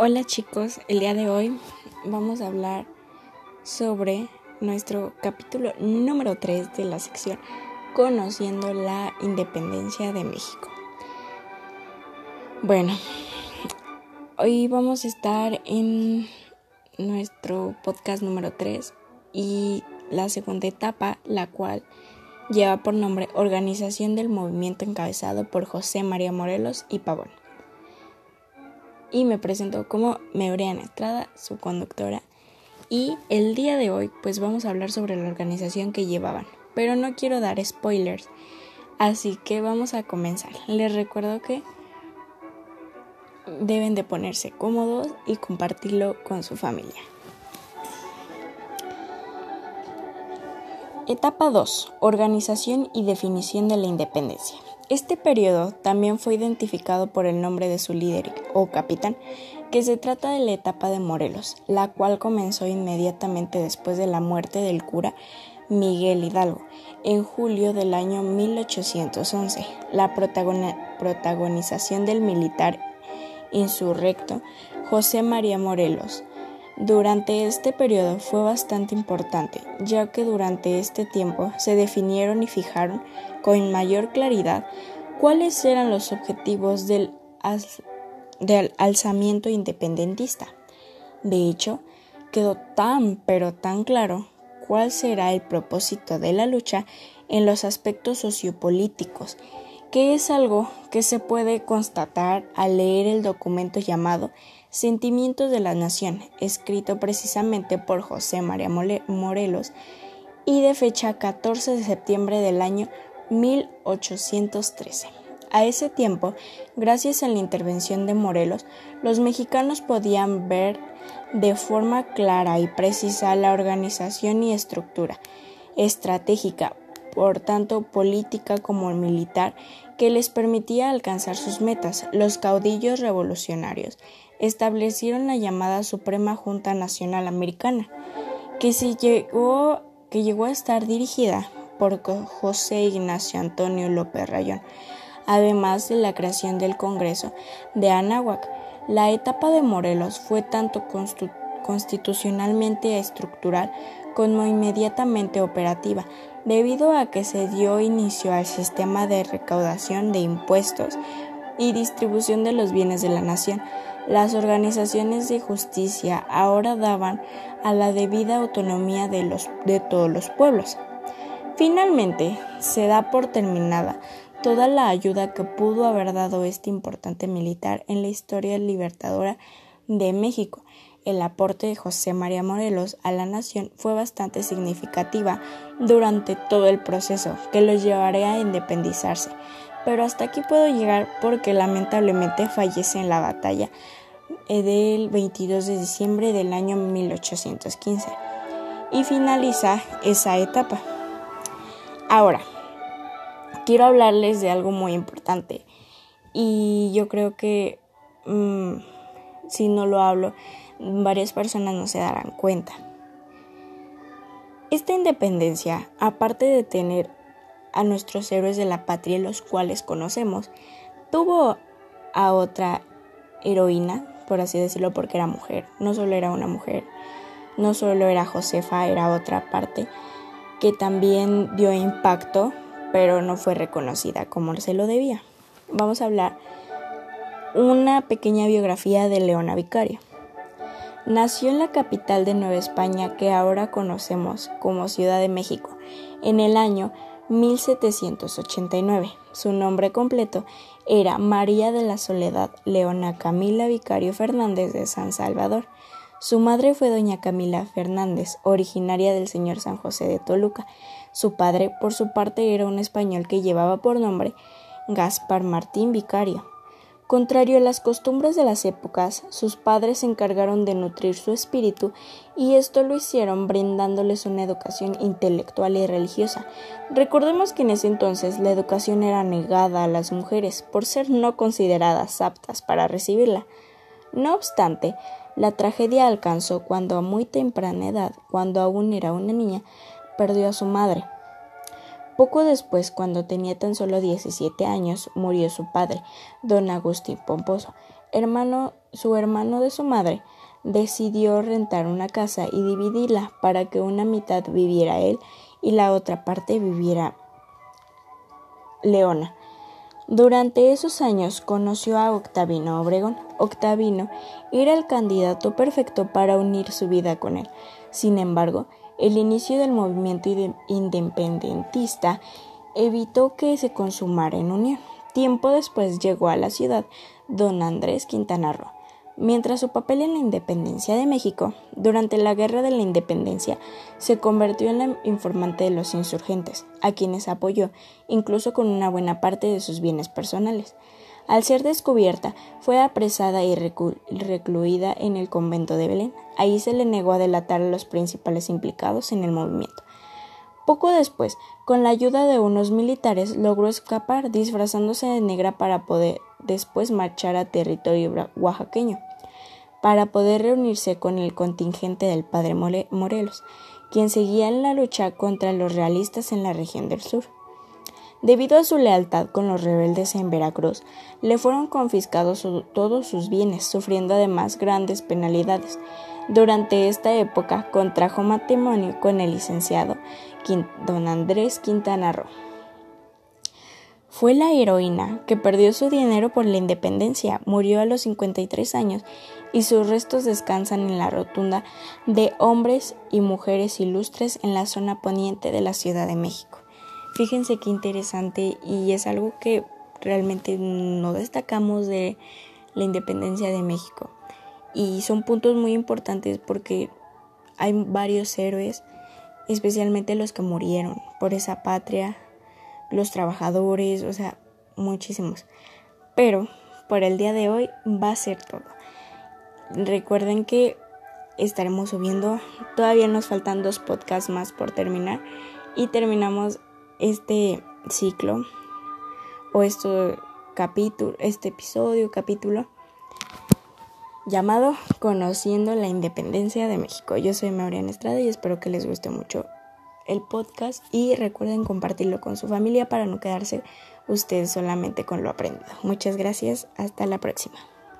Hola chicos, el día de hoy vamos a hablar sobre nuestro capítulo número 3 de la sección Conociendo la Independencia de México. Bueno, hoy vamos a estar en nuestro podcast número 3 y la segunda etapa, la cual lleva por nombre Organización del Movimiento encabezado por José María Morelos y Pavón y me presento como Meureana Estrada, su conductora. Y el día de hoy pues vamos a hablar sobre la organización que llevaban, pero no quiero dar spoilers, así que vamos a comenzar. Les recuerdo que deben de ponerse cómodos y compartirlo con su familia. Etapa 2. Organización y definición de la independencia. Este periodo también fue identificado por el nombre de su líder o capitán, que se trata de la etapa de Morelos, la cual comenzó inmediatamente después de la muerte del cura Miguel Hidalgo, en julio del año 1811. La protagonización del militar insurrecto José María Morelos durante este periodo fue bastante importante, ya que durante este tiempo se definieron y fijaron con mayor claridad cuáles eran los objetivos del, alzamiento independentista. De hecho, quedó tan pero tan claro cuál será el propósito de la lucha en los aspectos sociopolíticos, que es algo que se puede constatar al leer el documento llamado Sentimientos de la Nación, escrito precisamente por José María Morelos y de fecha 14 de septiembre del año 1813. A ese tiempo, gracias a la intervención de Morelos, los mexicanos podían ver de forma clara y precisa la organización y estructura estratégica, por tanto política como militar, que les permitía alcanzar sus metas. Los caudillos revolucionarios establecieron la llamada Suprema Junta Nacional Americana, que, llegó, que llegó a estar dirigida por José Ignacio Antonio López Rayón, además de la creación del Congreso de Anáhuac. La etapa de Morelos fue tanto constitucionalmente estructural como inmediatamente operativa, debido a que se dio inicio al sistema de recaudación de impuestos y distribución de los bienes de la nación, las organizaciones de justicia ahora daban a la debida autonomía de, los, de todos los pueblos. Finalmente, se da por terminada toda la ayuda que pudo haber dado este importante militar en la historia libertadora de México. El aporte de José María Morelos a la nación fue bastante significativa durante todo el proceso que los llevaría a independizarse. Pero hasta aquí puedo llegar porque lamentablemente fallece en la batalla eh, del 22 de diciembre del año 1815 y finaliza esa etapa. Ahora, quiero hablarles de algo muy importante y yo creo que mm, si no lo hablo, varias personas no se darán cuenta. Esta independencia, aparte de tener a nuestros héroes de la patria, los cuales conocemos, tuvo a otra heroína por así decirlo, porque era mujer. No solo era una mujer, no solo era Josefa, era otra parte que también dio impacto, pero no fue reconocida como se lo debía. Vamos a hablar una pequeña biografía de Leona Vicario. Nació en la capital de Nueva España que ahora conocemos como Ciudad de México en el año 1789. Su nombre completo era María de la Soledad Leona Camila Vicario Fernández de San Salvador. Su madre fue doña Camila Fernández, originaria del señor San José de Toluca. Su padre, por su parte, era un español que llevaba por nombre Gaspar Martín Vicario. Contrario a las costumbres de las épocas, sus padres se encargaron de nutrir su espíritu y esto lo hicieron brindándoles una educación intelectual y religiosa. Recordemos que en ese entonces la educación era negada a las mujeres por ser no consideradas aptas para recibirla. No obstante, la tragedia alcanzó cuando a muy temprana edad, cuando aún era una niña, perdió a su madre. Poco después, cuando tenía tan solo 17 años, murió su padre, don Agustín Pomposo, su hermano de su madre decidió rentar una casa y dividirla para que una mitad viviera él y la otra parte viviera Leona. Durante esos años conoció a Octavino Obregón. Octavino era el candidato perfecto para unir su vida con él. Sin embargo, el inicio del movimiento independentista evitó que se consumara en unión. Tiempo después llegó a la ciudad don Andrés Quintana Roo. Mientras su papel en la independencia de México, durante la Guerra de la Independencia, se convirtió en la informante de los insurgentes, a quienes apoyó, incluso con una buena parte de sus bienes personales. Al ser descubierta, fue apresada y recluida en el convento de Belén. Ahí se le negó a delatar a los principales implicados en el movimiento. Poco después, con la ayuda de unos militares, logró escapar disfrazándose de negra para poder después marchar a territorio oaxaqueño para poder reunirse con el contingente del padre Morelos, quien seguía en la lucha contra los realistas en la región del sur. Debido a su lealtad con los rebeldes en Veracruz, le fueron confiscados todos sus bienes, sufriendo además grandes penalidades. Durante esta época contrajo matrimonio con el licenciado don Andrés Quintana Roo. Fue la heroína que perdió su dinero por la independencia, murió a los 53 años y sus restos descansan en la rotunda de hombres y mujeres ilustres en la zona poniente de la Ciudad de México. Fíjense qué interesante y es algo que realmente no destacamos de la independencia de México. Y son puntos muy importantes porque hay varios héroes, especialmente los que murieron por esa patria, los trabajadores, o sea, muchísimos. Pero por el día de hoy va a ser todo. Recuerden que estaremos subiendo, todavía nos faltan dos podcasts más por terminar y terminamos este ciclo o este capítulo, este episodio, capítulo llamado Conociendo la Independencia de México. Yo soy Mauriana Estrada y espero que les guste mucho el podcast y recuerden compartirlo con su familia para no quedarse ustedes solamente con lo aprendido. Muchas gracias, hasta la próxima.